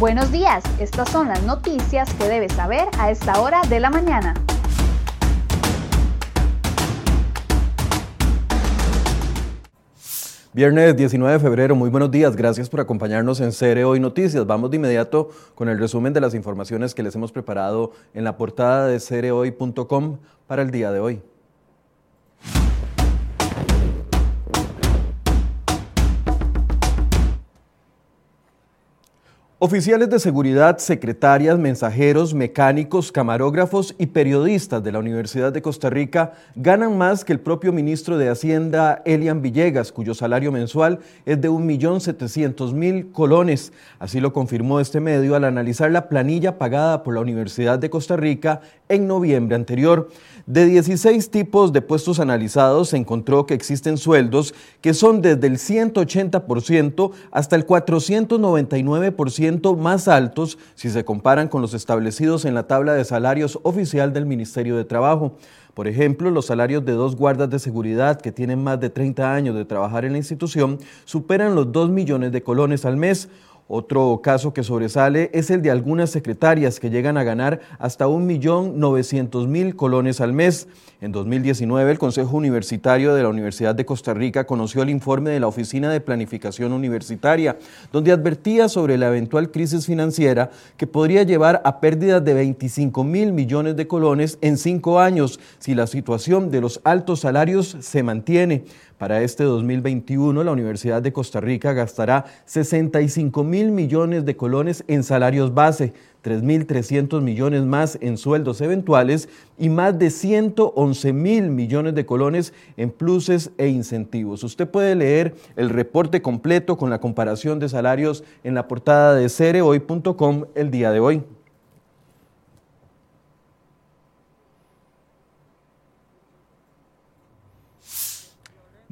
Buenos días, estas son las noticias que debes saber a esta hora de la mañana. Viernes 19 de febrero, muy buenos días, gracias por acompañarnos en Cere Hoy Noticias. Vamos de inmediato con el resumen de las informaciones que les hemos preparado en la portada de cerehoy.com para el día de hoy. Oficiales de seguridad, secretarias, mensajeros, mecánicos, camarógrafos y periodistas de la Universidad de Costa Rica ganan más que el propio ministro de Hacienda, Elian Villegas, cuyo salario mensual es de 1.700.000 colones. Así lo confirmó este medio al analizar la planilla pagada por la Universidad de Costa Rica en noviembre anterior. De 16 tipos de puestos analizados, se encontró que existen sueldos que son desde el 180% hasta el 499% más altos si se comparan con los establecidos en la tabla de salarios oficial del Ministerio de Trabajo. Por ejemplo, los salarios de dos guardas de seguridad que tienen más de 30 años de trabajar en la institución superan los 2 millones de colones al mes. Otro caso que sobresale es el de algunas secretarias que llegan a ganar hasta 1.900.000 colones al mes. En 2019, el Consejo Universitario de la Universidad de Costa Rica conoció el informe de la Oficina de Planificación Universitaria, donde advertía sobre la eventual crisis financiera que podría llevar a pérdidas de 25 mil millones de colones en cinco años si la situación de los altos salarios se mantiene. Para este 2021, la Universidad de Costa Rica gastará 65 mil millones de colones en salarios base, 3.300 millones más en sueldos eventuales y más de 111 mil millones de colones en pluses e incentivos. Usted puede leer el reporte completo con la comparación de salarios en la portada de cerehoy.com el día de hoy.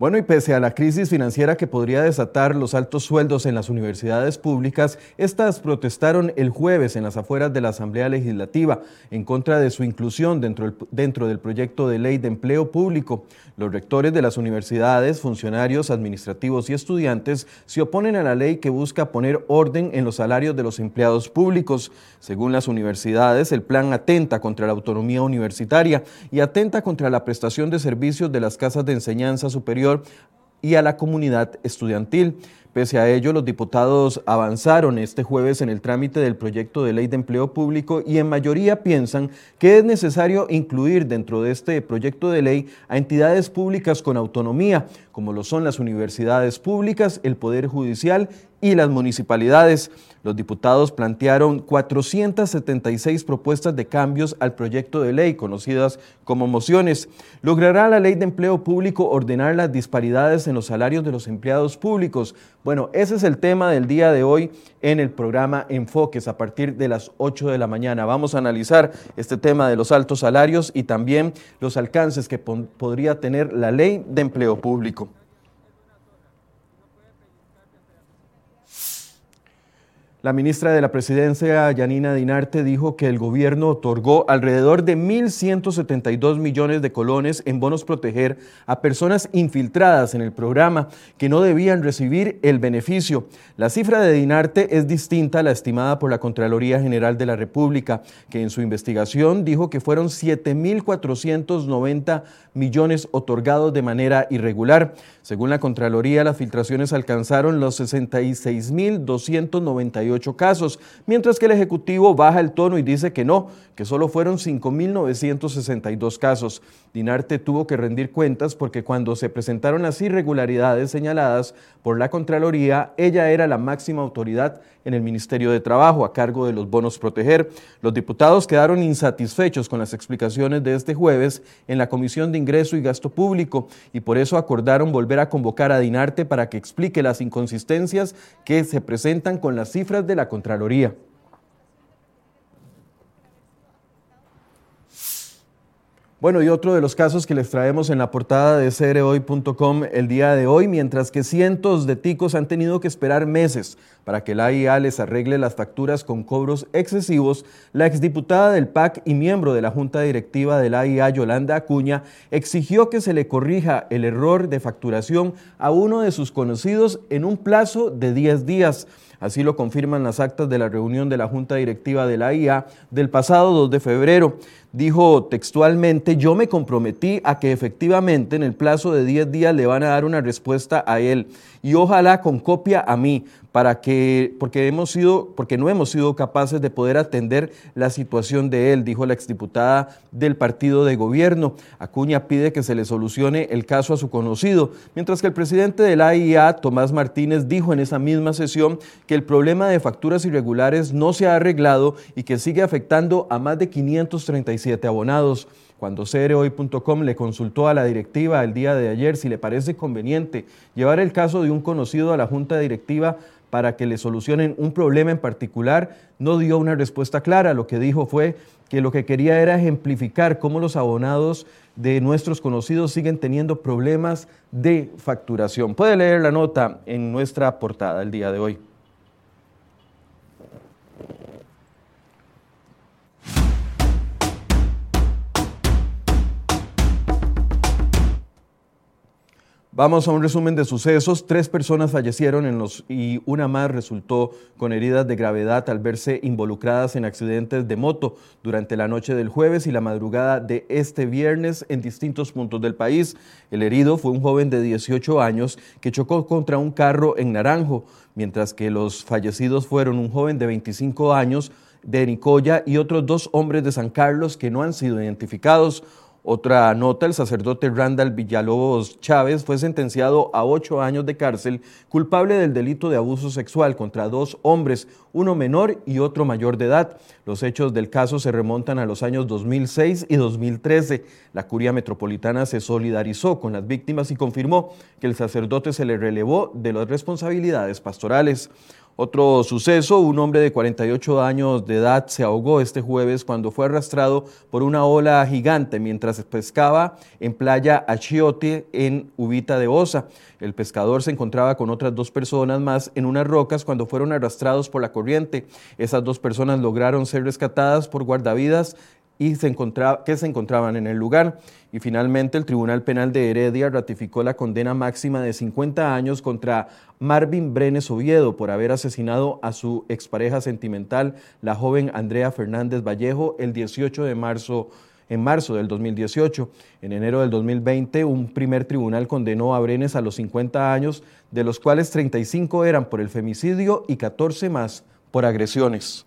Bueno, y pese a la crisis financiera que podría desatar los altos sueldos en las universidades públicas, estas protestaron el jueves en las afueras de la Asamblea Legislativa en contra de su inclusión dentro dentro del proyecto de ley de empleo público. Los rectores de las universidades, funcionarios administrativos y estudiantes se oponen a la ley que busca poner orden en los salarios de los empleados públicos. Según las universidades, el plan atenta contra la autonomía universitaria y atenta contra la prestación de servicios de las casas de enseñanza superior y a la comunidad estudiantil. Pese a ello, los diputados avanzaron este jueves en el trámite del proyecto de ley de empleo público y en mayoría piensan que es necesario incluir dentro de este proyecto de ley a entidades públicas con autonomía, como lo son las universidades públicas, el Poder Judicial y las municipalidades. Los diputados plantearon 476 propuestas de cambios al proyecto de ley, conocidas como mociones. ¿Logrará la ley de empleo público ordenar las disparidades en los salarios de los empleados públicos? Bueno, ese es el tema del día de hoy en el programa Enfoques a partir de las 8 de la mañana. Vamos a analizar este tema de los altos salarios y también los alcances que podría tener la ley de empleo público. La ministra de la Presidencia, Yanina Dinarte, dijo que el gobierno otorgó alrededor de 1.172 millones de colones en bonos proteger a personas infiltradas en el programa que no debían recibir el beneficio. La cifra de Dinarte es distinta a la estimada por la Contraloría General de la República, que en su investigación dijo que fueron 7.490 millones otorgados de manera irregular. Según la Contraloría, las filtraciones alcanzaron los 66.298 casos, mientras que el Ejecutivo baja el tono y dice que no, que solo fueron 5.962 casos. Dinarte tuvo que rendir cuentas porque cuando se presentaron las irregularidades señaladas por la Contraloría, ella era la máxima autoridad en el Ministerio de Trabajo a cargo de los bonos proteger. Los diputados quedaron insatisfechos con las explicaciones de este jueves en la Comisión de Ingreso y Gasto Público y por eso acordaron volver a convocar a Dinarte para que explique las inconsistencias que se presentan con las cifras de la Contraloría. Bueno, y otro de los casos que les traemos en la portada de cerehoy.com el día de hoy, mientras que cientos de ticos han tenido que esperar meses para que la AIA les arregle las facturas con cobros excesivos, la exdiputada del PAC y miembro de la Junta Directiva de la AIA, Yolanda Acuña, exigió que se le corrija el error de facturación a uno de sus conocidos en un plazo de 10 días. Así lo confirman las actas de la reunión de la Junta Directiva de la AIA del pasado 2 de febrero. Dijo textualmente, yo me comprometí a que efectivamente en el plazo de 10 días le van a dar una respuesta a él y ojalá con copia a mí para que, porque, hemos sido, porque no hemos sido capaces de poder atender la situación de él, dijo la exdiputada del partido de gobierno. Acuña pide que se le solucione el caso a su conocido, mientras que el presidente de la AIA, Tomás Martínez, dijo en esa misma sesión que el problema de facturas irregulares no se ha arreglado y que sigue afectando a más de 537 abonados. Cuando cereoy.com le consultó a la directiva el día de ayer si le parece conveniente llevar el caso de un conocido a la junta directiva para que le solucionen un problema en particular, no dio una respuesta clara. Lo que dijo fue que lo que quería era ejemplificar cómo los abonados de nuestros conocidos siguen teniendo problemas de facturación. Puede leer la nota en nuestra portada el día de hoy. Vamos a un resumen de sucesos. Tres personas fallecieron en los, y una más resultó con heridas de gravedad al verse involucradas en accidentes de moto durante la noche del jueves y la madrugada de este viernes en distintos puntos del país. El herido fue un joven de 18 años que chocó contra un carro en Naranjo, mientras que los fallecidos fueron un joven de 25 años de Nicoya y otros dos hombres de San Carlos que no han sido identificados. Otra nota, el sacerdote Randall Villalobos Chávez fue sentenciado a ocho años de cárcel culpable del delito de abuso sexual contra dos hombres, uno menor y otro mayor de edad. Los hechos del caso se remontan a los años 2006 y 2013. La curia metropolitana se solidarizó con las víctimas y confirmó que el sacerdote se le relevó de las responsabilidades pastorales. Otro suceso, un hombre de 48 años de edad se ahogó este jueves cuando fue arrastrado por una ola gigante mientras pescaba en playa Achiote en Ubita de Osa. El pescador se encontraba con otras dos personas más en unas rocas cuando fueron arrastrados por la corriente. Esas dos personas lograron ser rescatadas por guardavidas y se encontraba, que se encontraban en el lugar. Y finalmente el Tribunal Penal de Heredia ratificó la condena máxima de 50 años contra Marvin Brenes Oviedo por haber asesinado a su expareja sentimental, la joven Andrea Fernández Vallejo, el 18 de marzo en marzo del 2018. En enero del 2020, un primer tribunal condenó a Brenes a los 50 años, de los cuales 35 eran por el femicidio y 14 más por agresiones.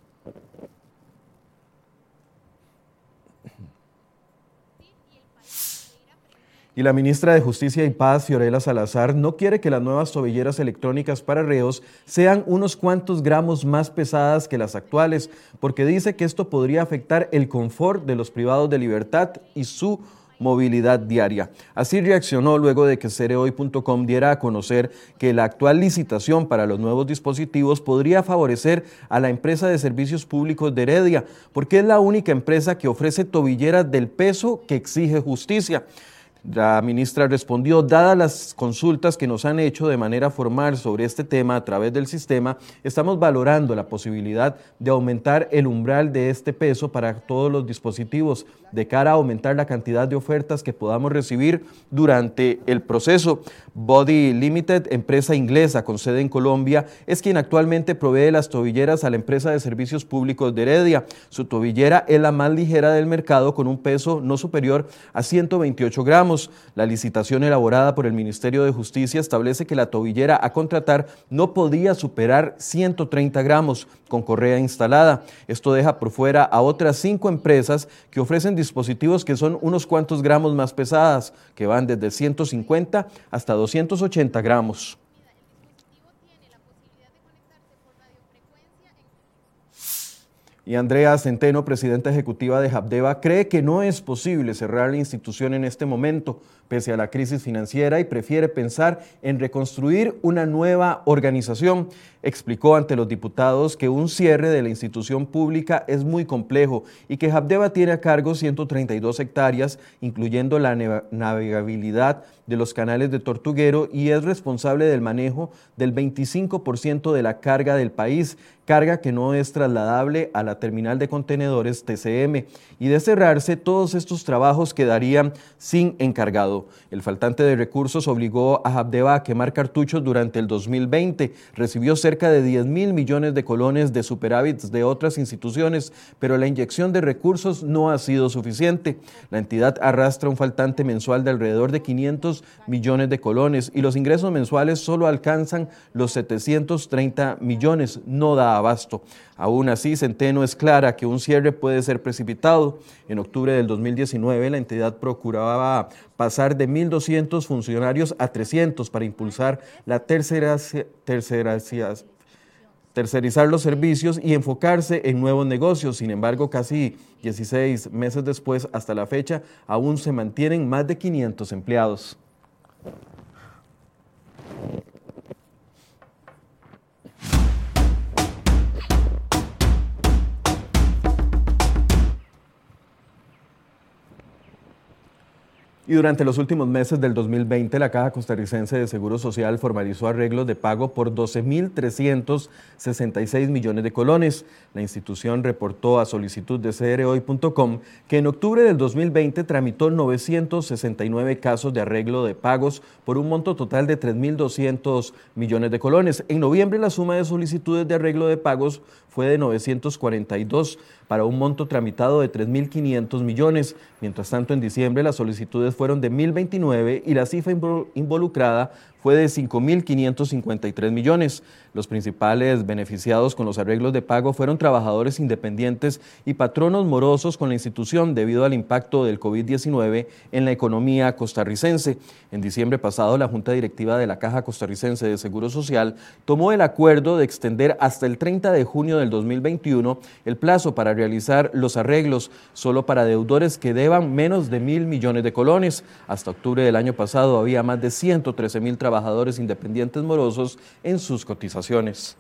Y la ministra de Justicia y Paz, Fiorella Salazar, no quiere que las nuevas tobilleras electrónicas para reos sean unos cuantos gramos más pesadas que las actuales, porque dice que esto podría afectar el confort de los privados de libertad y su movilidad diaria. Así reaccionó luego de que cereoy.com diera a conocer que la actual licitación para los nuevos dispositivos podría favorecer a la empresa de servicios públicos de Heredia, porque es la única empresa que ofrece tobilleras del peso que exige justicia. La ministra respondió, dadas las consultas que nos han hecho de manera formal sobre este tema a través del sistema, estamos valorando la posibilidad de aumentar el umbral de este peso para todos los dispositivos de cara a aumentar la cantidad de ofertas que podamos recibir durante el proceso. Body Limited, empresa inglesa con sede en Colombia, es quien actualmente provee las tobilleras a la empresa de servicios públicos de Heredia. Su tobillera es la más ligera del mercado con un peso no superior a 128 gramos. La licitación elaborada por el Ministerio de Justicia establece que la tobillera a contratar no podía superar 130 gramos con correa instalada. Esto deja por fuera a otras cinco empresas que ofrecen dispositivos que son unos cuantos gramos más pesadas, que van desde 150 hasta 280 gramos. Y Andrea Centeno, presidenta ejecutiva de Habdeba, cree que no es posible cerrar la institución en este momento, pese a la crisis financiera, y prefiere pensar en reconstruir una nueva organización. Explicó ante los diputados que un cierre de la institución pública es muy complejo y que Habdeba tiene a cargo 132 hectáreas, incluyendo la navegabilidad de los canales de Tortuguero y es responsable del manejo del 25% de la carga del país, carga que no es trasladable a la terminal de contenedores TCM. Y de cerrarse, todos estos trabajos quedarían sin encargado. El faltante de recursos obligó a Habdeba a quemar cartuchos durante el 2020. Recibió cerca de 10 mil millones de colones de superávits de otras instituciones, pero la inyección de recursos no ha sido suficiente. La entidad arrastra un faltante mensual de alrededor de 500 millones de colones y los ingresos mensuales solo alcanzan los 730 millones. No da abasto. Aún así, Centeno es clara que un cierre puede ser precipitado. En octubre del 2019, la entidad procuraba pasar de 1.200 funcionarios a 300 para impulsar la tercera, tercerizar los servicios y enfocarse en nuevos negocios. Sin embargo, casi 16 meses después, hasta la fecha, aún se mantienen más de 500 empleados. Y durante los últimos meses del 2020, la Caja Costarricense de Seguro Social formalizó arreglos de pago por 12.366 millones de colones. La institución reportó a solicitud de CROI.com que en octubre del 2020 tramitó 969 casos de arreglo de pagos por un monto total de 3.200 millones de colones. En noviembre, la suma de solicitudes de arreglo de pagos fue de 942 para un monto tramitado de 3.500 millones. Mientras tanto, en diciembre las solicitudes fueron de 1.029 y la cifra involucrada fue de 5.553 millones. Los principales beneficiados con los arreglos de pago fueron trabajadores independientes y patronos morosos con la institución debido al impacto del COVID-19 en la economía costarricense. En diciembre pasado, la Junta Directiva de la Caja Costarricense de Seguro Social tomó el acuerdo de extender hasta el 30 de junio del 2021 el plazo para realizar los arreglos solo para deudores que deban menos de mil millones de colones. Hasta octubre del año pasado había más de 113 mil trabajadores independientes morosos en sus cotizaciones.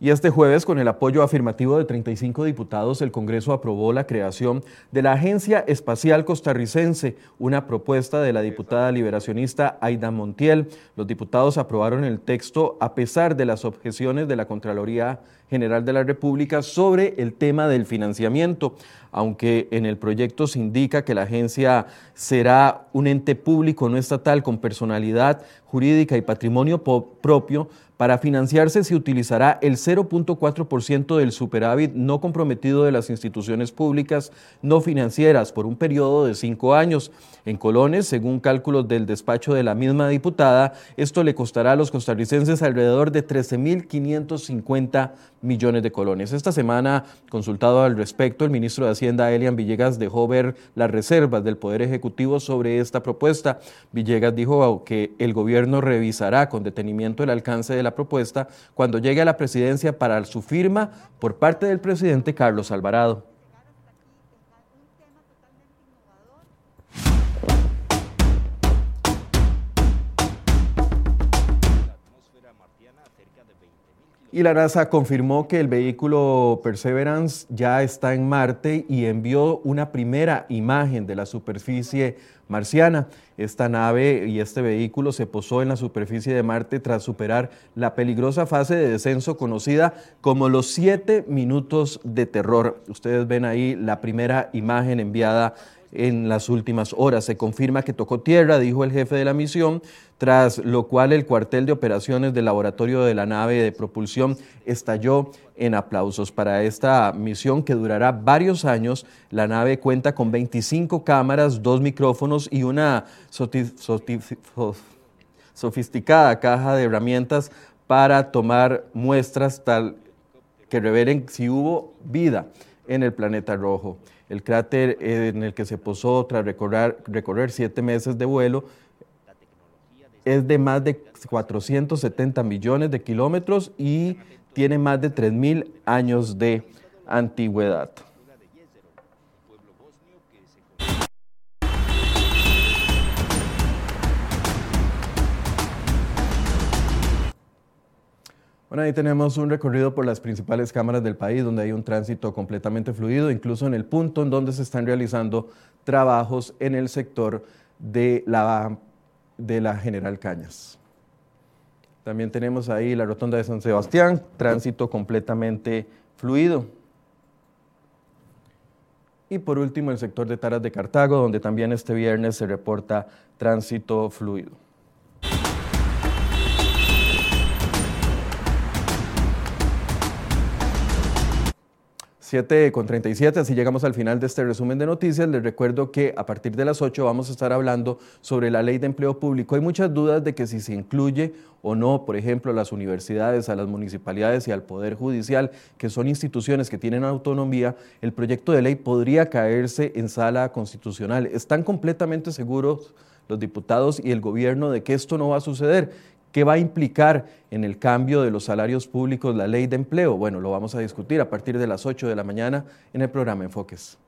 Y este jueves, con el apoyo afirmativo de 35 diputados, el Congreso aprobó la creación de la Agencia Espacial Costarricense, una propuesta de la diputada liberacionista Aida Montiel. Los diputados aprobaron el texto a pesar de las objeciones de la Contraloría General de la República sobre el tema del financiamiento, aunque en el proyecto se indica que la agencia será un ente público no estatal con personalidad jurídica y patrimonio propio, para financiarse se utilizará el 0.4% del superávit no comprometido de las instituciones públicas no financieras por un periodo de cinco años. En colones, según cálculos del despacho de la misma diputada, esto le costará a los costarricenses alrededor de 13.550 millones de colones. Esta semana, consultado al respecto, el ministro de Hacienda, Elian Villegas, dejó ver las reservas del Poder Ejecutivo sobre esta propuesta. Villegas dijo que el gobierno revisará con detenimiento el alcance de propuesta cuando llegue a la presidencia para su firma por parte del presidente Carlos Alvarado. Y la NASA confirmó que el vehículo Perseverance ya está en Marte y envió una primera imagen de la superficie marciana. Esta nave y este vehículo se posó en la superficie de Marte tras superar la peligrosa fase de descenso conocida como los siete minutos de terror. Ustedes ven ahí la primera imagen enviada en las últimas horas. Se confirma que tocó tierra, dijo el jefe de la misión, tras lo cual el cuartel de operaciones del laboratorio de la nave de propulsión estalló en aplausos. Para esta misión que durará varios años, la nave cuenta con 25 cámaras, dos micrófonos y una sofisticada caja de herramientas para tomar muestras tal que revelen si hubo vida en el planeta rojo. El cráter en el que se posó tras recorrer, recorrer siete meses de vuelo es de más de 470 millones de kilómetros y tiene más de 3.000 años de antigüedad. Bueno, ahí tenemos un recorrido por las principales cámaras del país donde hay un tránsito completamente fluido, incluso en el punto en donde se están realizando trabajos en el sector de la, de la General Cañas. También tenemos ahí la rotonda de San Sebastián, tránsito completamente fluido. Y por último, el sector de Taras de Cartago, donde también este viernes se reporta tránsito fluido. 7 con 37, así llegamos al final de este resumen de noticias. Les recuerdo que a partir de las 8 vamos a estar hablando sobre la ley de empleo público. Hay muchas dudas de que si se incluye o no, por ejemplo, a las universidades, a las municipalidades y al Poder Judicial, que son instituciones que tienen autonomía, el proyecto de ley podría caerse en sala constitucional. ¿Están completamente seguros los diputados y el gobierno de que esto no va a suceder? ¿Qué va a implicar en el cambio de los salarios públicos la ley de empleo? Bueno, lo vamos a discutir a partir de las 8 de la mañana en el programa Enfoques.